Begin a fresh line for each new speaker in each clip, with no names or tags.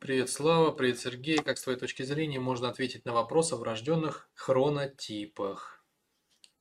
Привет, Слава, привет, Сергей. Как с твоей точки зрения можно ответить на вопрос о врожденных хронотипах?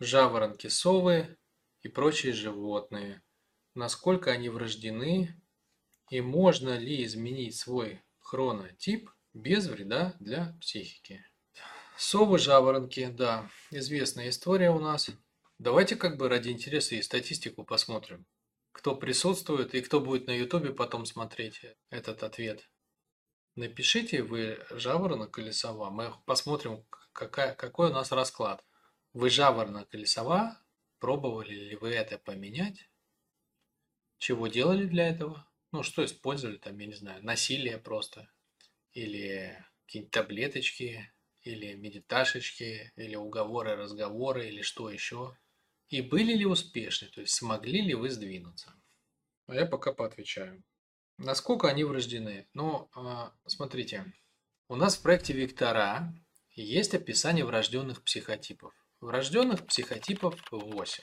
Жаворонки, совы и прочие животные. Насколько они врождены и можно ли изменить свой хронотип без вреда для психики? Совы, жаворонки, да, известная история у нас. Давайте как бы ради интереса и статистику посмотрим, кто присутствует и кто будет на ютубе потом смотреть этот ответ. Напишите вы жаворонок или сова, мы посмотрим, какая, какой у нас расклад. Вы жаворонок или сова, пробовали ли вы это поменять? Чего делали для этого? Ну, что использовали там, я не знаю, насилие просто, или какие-нибудь таблеточки, или медиташечки, или уговоры, разговоры, или что еще. И были ли успешны, то есть смогли ли вы сдвинуться? А я пока поотвечаю. Насколько они врождены? Ну, а, смотрите, у нас в проекте Виктора есть описание врожденных психотипов. Врожденных психотипов 8.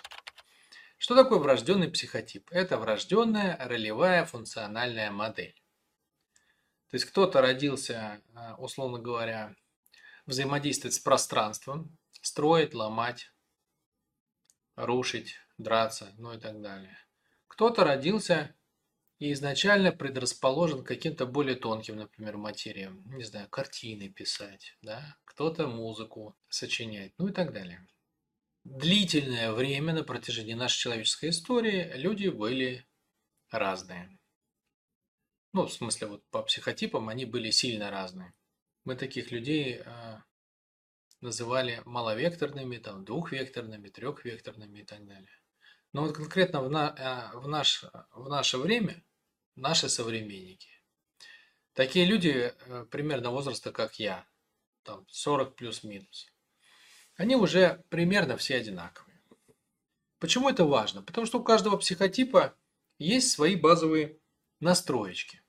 Что такое врожденный психотип? Это врожденная ролевая функциональная модель. То есть кто-то родился, а, условно говоря, взаимодействовать с пространством, строить, ломать, рушить, драться, ну и так далее. Кто-то родился и изначально предрасположен к каким-то более тонким, например, материям, не знаю, картины писать, да, кто-то музыку сочинять, ну и так далее. Длительное время на протяжении нашей человеческой истории люди были разные. Ну, в смысле, вот по психотипам они были сильно разные. Мы таких людей э, называли маловекторными, там, двухвекторными, трехвекторными и так далее. Но вот конкретно в, на, э, в, наш, в наше время, наши современники, такие люди э, примерно возраста, как я, там 40 плюс-минус, они уже примерно все одинаковые. Почему это важно? Потому что у каждого психотипа есть свои базовые настроечки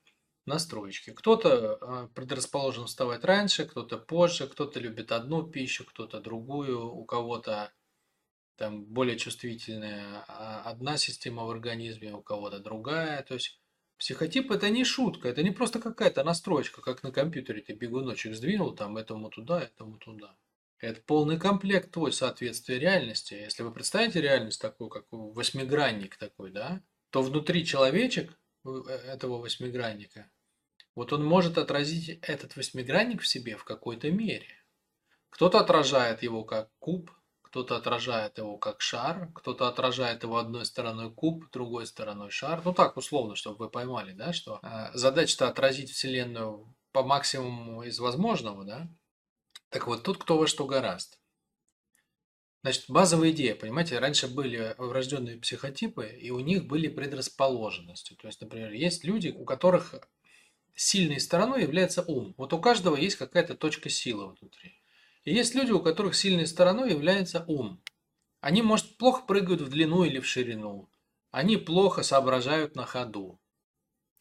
настроечки. Кто-то а, предрасположен вставать раньше, кто-то позже, кто-то любит одну пищу, кто-то другую, у кого-то там более чувствительная а, одна система в организме, у кого-то другая. То есть психотип это не шутка, это не просто какая-то настроечка, как на компьютере ты бегуночек сдвинул, там этому туда, этому туда. Это полный комплект твой соответствие реальности. Если вы представите реальность такую, как восьмигранник такой, да, то внутри человечек э, этого восьмигранника вот он может отразить этот восьмигранник в себе в какой-то мере. Кто-то отражает его как куб, кто-то отражает его как шар, кто-то отражает его одной стороной куб, другой стороной шар. Ну так условно, чтобы вы поймали, да, что э, задача-то отразить Вселенную по максимуму из возможного, да. Так вот, тут кто во что гораст. Значит, базовая идея, понимаете, раньше были врожденные психотипы, и у них были предрасположенности. То есть, например, есть люди, у которых сильной стороной является ум. Вот у каждого есть какая-то точка силы внутри. И есть люди, у которых сильной стороной является ум. Они, может, плохо прыгают в длину или в ширину. Они плохо соображают на ходу.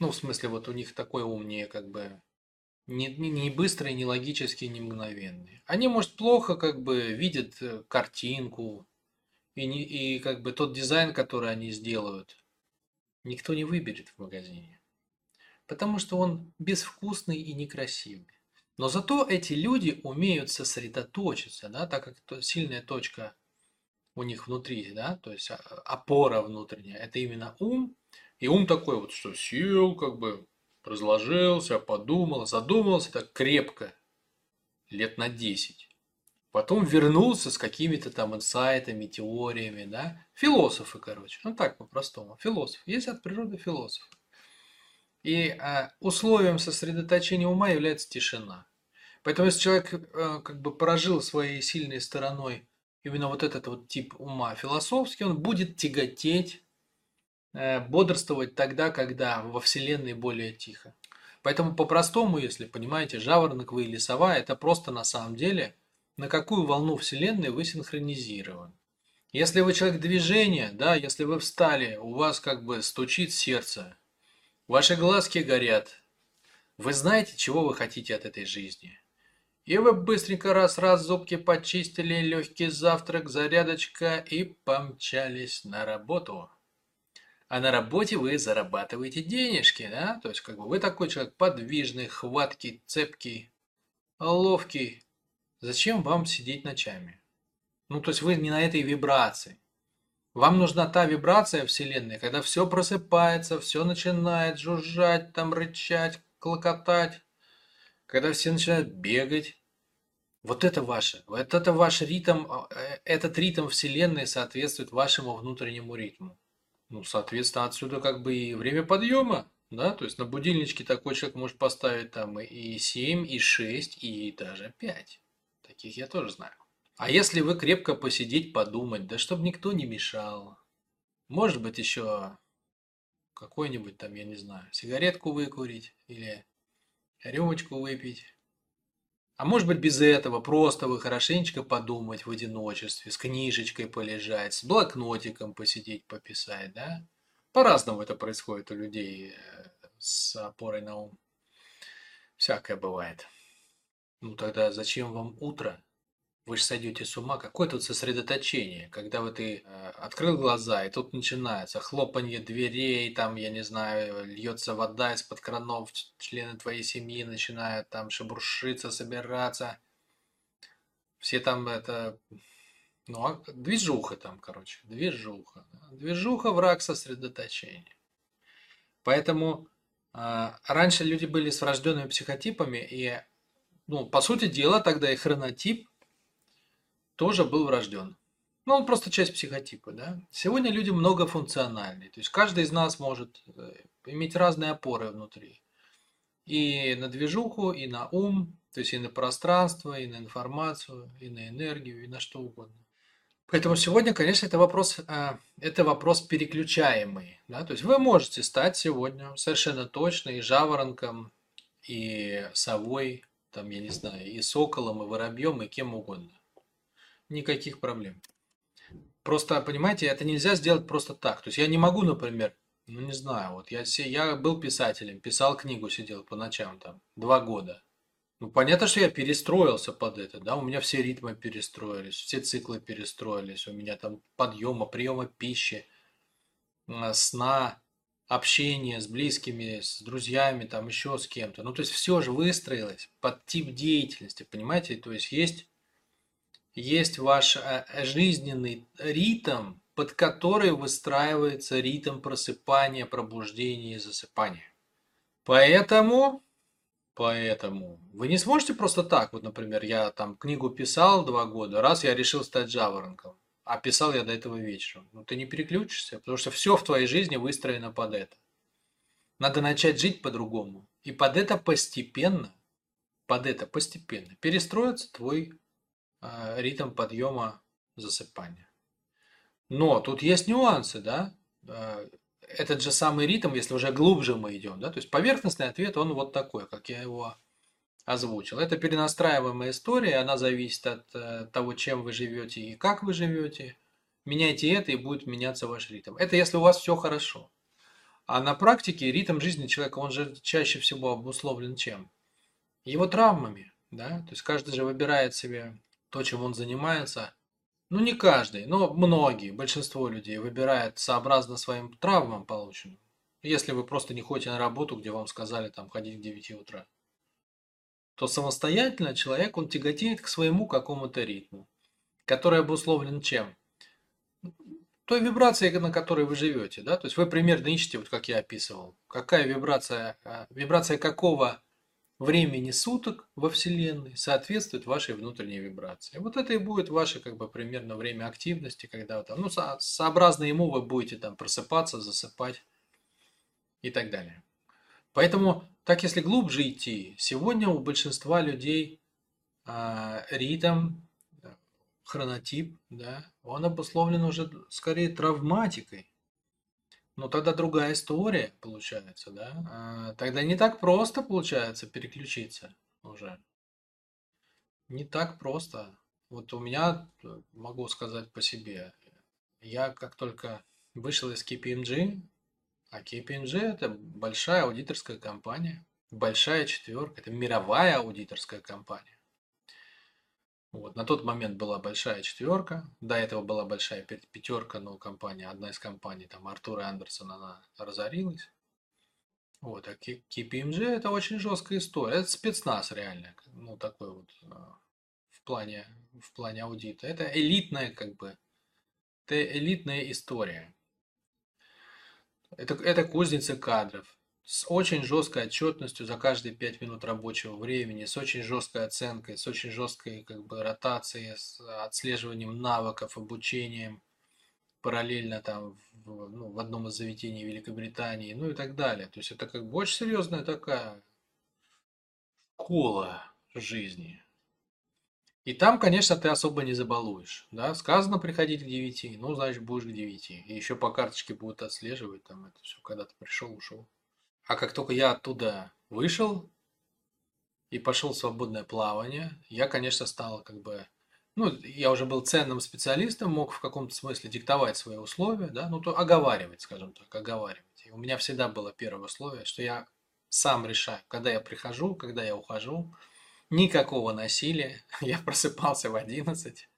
Ну, в смысле, вот у них такой ум не как бы не, не, быстрый, не логический, не мгновенный. Они, может, плохо как бы видят э, картинку и, не, и как бы тот дизайн, который они сделают, никто не выберет в магазине потому что он безвкусный и некрасивый. Но зато эти люди умеют сосредоточиться, да, так как сильная точка у них внутри, да, то есть а, опора внутренняя, это именно ум. И ум такой вот, что сел, как бы разложился, подумал, задумался так крепко, лет на 10. Потом вернулся с какими-то там инсайтами, теориями, да. Философы, короче. Ну так по-простому. Философ. Есть от природы философ. И а, условием сосредоточения ума является тишина. Поэтому если человек э, как бы прожил своей сильной стороной именно вот этот вот тип ума философский, он будет тяготеть, э, бодрствовать тогда, когда во Вселенной более тихо. Поэтому по-простому, если понимаете, жаворонок вы или сова, это просто на самом деле, на какую волну Вселенной вы синхронизированы. Если вы человек движения, да, если вы встали, у вас как бы стучит сердце, Ваши глазки горят. Вы знаете, чего вы хотите от этой жизни. И вы быстренько раз-раз зубки почистили, легкий завтрак, зарядочка и помчались на работу. А на работе вы зарабатываете денежки, да? То есть, как бы вы такой человек подвижный, хваткий, цепкий, ловкий. Зачем вам сидеть ночами? Ну, то есть вы не на этой вибрации. Вам нужна та вибрация Вселенной, когда все просыпается, все начинает жужжать, там рычать, клокотать, когда все начинают бегать. Вот это ваше, вот это ваш ритм, а, э, этот ритм Вселенной соответствует вашему внутреннему ритму. Ну, соответственно, отсюда как бы и время подъема, да, то есть на будильничке такой человек может поставить там и 7, и 6, и даже 5. Таких я тоже знаю. А если вы крепко посидеть, подумать, да чтобы никто не мешал. Может быть, еще какой-нибудь там, я не знаю, сигаретку выкурить или рюмочку выпить. А может быть, без этого просто вы хорошенечко подумать в одиночестве, с книжечкой полежать, с блокнотиком посидеть, пописать, да? По-разному это происходит у людей э, с опорой на ум. Всякое бывает. Ну тогда зачем вам утро? Вы же сойдете с ума. Какое тут сосредоточение, когда вот ты э, открыл глаза, и тут начинается хлопанье дверей, там, я не знаю, льется вода из-под кранов, члены твоей семьи начинают там шебуршиться, собираться. Все там это... Ну, а движуха там, короче, движуха. Движуха – враг сосредоточения. Поэтому э, раньше люди были с врожденными психотипами, и, ну, по сути дела, тогда и хронотип – тоже был врожден. Ну, он просто часть психотипа, да. Сегодня люди многофункциональные, то есть каждый из нас может э, иметь разные опоры внутри. И на движуху, и на ум, то есть и на пространство, и на информацию, и на энергию, и на что угодно. Поэтому сегодня, конечно, это вопрос, э, это вопрос переключаемый. Да? То есть вы можете стать сегодня совершенно точно и жаворонком, и совой, там, я не знаю, и соколом, и воробьем, и кем угодно никаких проблем. Просто, понимаете, это нельзя сделать просто так. То есть я не могу, например, ну не знаю, вот я, я был писателем, писал книгу, сидел по ночам там, два года. Ну, понятно, что я перестроился под это, да, у меня все ритмы перестроились, все циклы перестроились, у меня там подъема, приема пищи, а, сна, общения с близкими, с друзьями, там еще с кем-то. Ну, то есть все же выстроилось под тип деятельности, понимаете? То есть есть есть ваш э, жизненный ритм, под который выстраивается ритм просыпания, пробуждения и засыпания. Поэтому, поэтому вы не сможете просто так, вот, например, я там книгу писал два года, раз я решил стать жаворонком, а писал я до этого вечером. Ну, ты не переключишься, потому что все в твоей жизни выстроено под это. Надо начать жить по-другому. И под это постепенно, под это постепенно перестроится твой ритм подъема засыпания. Но тут есть нюансы, да? А, этот же самый ритм, если уже глубже мы идем, да, то есть поверхностный ответ, он вот такой, как я его озвучил. Это перенастраиваемая история, она зависит от э, того, чем вы живете и как вы живете. Меняйте это, и будет меняться ваш ритм. Это если у вас все хорошо. А на практике ритм жизни человека, он же чаще всего обусловлен чем? Его травмами, да, то есть каждый же выбирает себе то, чем он занимается, ну не каждый, но многие, большинство людей выбирает сообразно своим травмам полученным. Если вы просто не ходите на работу, где вам сказали там ходить к 9 утра, то самостоятельно человек, он тяготеет к своему какому-то ритму, который обусловлен чем? Той вибрацией, на которой вы живете, да, то есть вы примерно ищете, вот как я описывал, какая вибрация, а, вибрация какого времени суток во Вселенной соответствует вашей внутренней вибрации. Вот это и будет ваше как бы примерно время активности, когда там, ну, со, сообразно ему вы будете там просыпаться, засыпать и так далее. Поэтому, так если глубже идти, сегодня у большинства людей э, ритм, хронотип, да, он обусловлен уже скорее травматикой. Ну, тогда другая история получается, да? А, тогда не так просто получается переключиться уже. Не так просто. Вот у меня, э, могу сказать по себе, я как только вышел из KPMG, а KPMG это большая аудиторская компания, большая четверка, это мировая аудиторская компания. Вот. На тот момент была большая четверка, до этого была большая пятерка, но компания, одна из компаний, там Артур Андерсон, она разорилась. Вот, а KPMG это очень жесткая история. Это спецназ реально, ну такой вот а, в плане, в плане аудита. Это элитная как бы, это элитная история. Это, это кузница кадров с очень жесткой отчетностью за каждые 5 минут рабочего времени, с очень жесткой оценкой, с очень жесткой как бы ротацией, с отслеживанием навыков, обучением параллельно там в, ну, в одном из заведений Великобритании, ну и так далее. То есть это как бы очень серьезная такая школа жизни. И там, конечно, ты особо не забалуешь. Да? Сказано приходить к 9, ну, значит, будешь к 9. И еще по карточке будут отслеживать там это все, когда ты пришел, ушел. А как только я оттуда вышел и пошел в свободное плавание, я, конечно, стал как бы ну, я уже был ценным специалистом, мог в каком-то смысле диктовать свои условия, да, ну, то оговаривать, скажем так, оговаривать. И у меня всегда было первое условие, что я сам решаю, когда я прихожу, когда я ухожу, никакого насилия. Я просыпался в 11,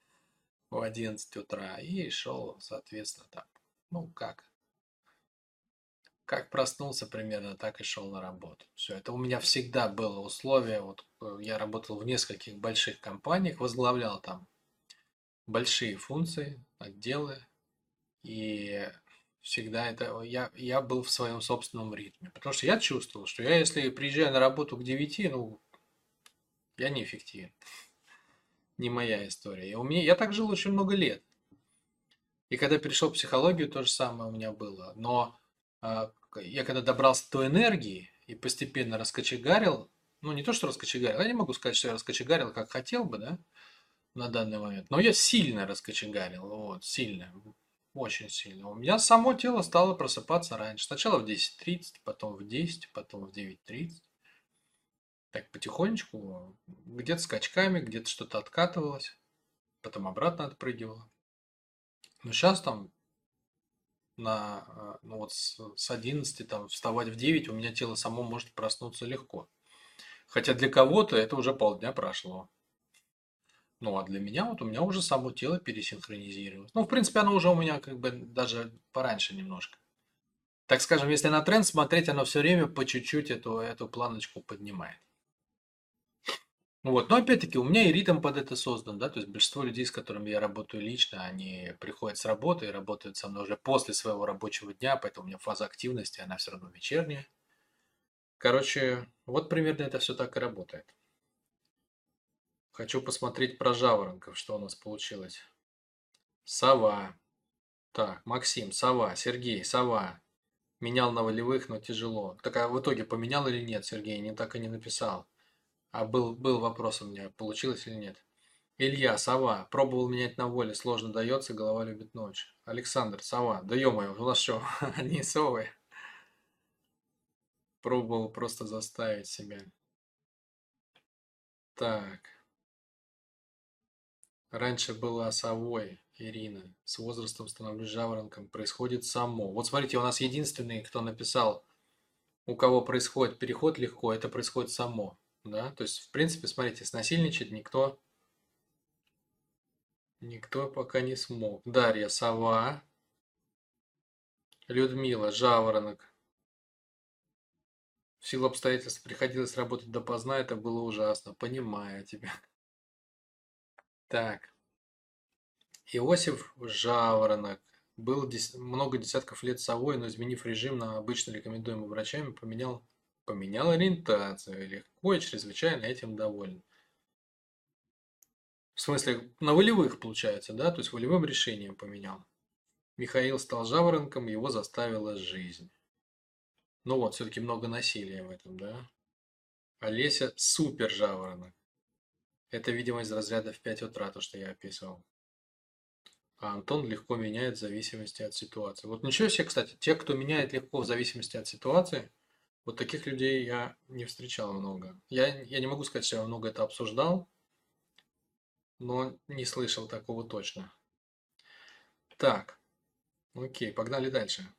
в 11 утра и шел, соответственно, там, ну, как, как проснулся примерно, так и шел на работу. Все, это у меня всегда было условие. Вот э, я работал в нескольких больших компаниях, возглавлял там большие функции, отделы, и всегда это я, я был в своем собственном ритме. Потому что я чувствовал, что я, если приезжаю на работу к 9, ну, я неэффективен. Не моя история. И у меня, я так жил очень много лет. И когда перешел в психологию, то же самое у меня было. Но я когда добрался до энергии и постепенно раскочегарил, ну не то, что раскочегарил, я не могу сказать, что я раскочегарил, как хотел бы, да, на данный момент, но я сильно раскочегарил, вот, сильно, очень сильно. У меня само тело стало просыпаться раньше. Сначала в 10.30, потом в 10, потом в 9.30. Так потихонечку, где-то скачками, где-то что-то откатывалось, потом обратно отпрыгивало. Но сейчас там на, а, ну вот с, с 11 там вставать в 9, у меня тело само может проснуться легко. Хотя для кого-то это уже полдня прошло. Ну, а для меня, вот у меня уже само тело пересинхронизировалось. Ну, в принципе, оно уже у меня как бы даже пораньше немножко. Так скажем, если на тренд смотреть, оно все время по чуть-чуть эту, эту планочку поднимает. Вот. Но опять-таки у меня и ритм под это создан, да, то есть большинство людей, с которыми я работаю лично, они приходят с работы и работают со мной уже после своего рабочего дня, поэтому у меня фаза активности, она все равно вечерняя. Короче, вот примерно это все так и работает. Хочу посмотреть про жаворонков, что у нас получилось. Сова. Так, Максим, сова, Сергей, сова. Менял на волевых, но тяжело. Так а в итоге поменял или нет, Сергей? Не так и не написал. А был, был вопрос у меня, получилось или нет. Илья, сова. Пробовал менять на воле, сложно дается, голова любит ночь. Александр, сова. Да ё-моё, у нас что, они совы? Пробовал просто заставить себя. Так. Раньше была совой, Ирина. С возрастом становлюсь жаворонком. Происходит само. Вот смотрите, у нас единственный, кто написал, у кого происходит переход легко, это происходит само. Да, то есть, в принципе, смотрите, снасильничать никто, никто пока не смог. Дарья, сова. Людмила, жаворонок. В силу обстоятельств приходилось работать допоздна, это было ужасно. Понимаю тебя. Так. Иосиф Жаворонок. Был много десятков лет совой, но изменив режим на обычно рекомендуемый врачами, поменял Поменял ориентацию, легко и чрезвычайно этим доволен. В смысле, на волевых получается, да? То есть волевым решением поменял. Михаил стал жаворонком, его заставила жизнь. Ну вот, все-таки много насилия в этом, да? Олеся супер жаворонок. Это, видимо, из разряда в 5 утра, то, что я описывал. А Антон легко меняет в зависимости от ситуации. Вот ничего себе, кстати, те, кто меняет легко в зависимости от ситуации – вот таких людей я не встречал много. Я, я не могу сказать, что я много это обсуждал, но не слышал такого точно. Так, окей, погнали дальше.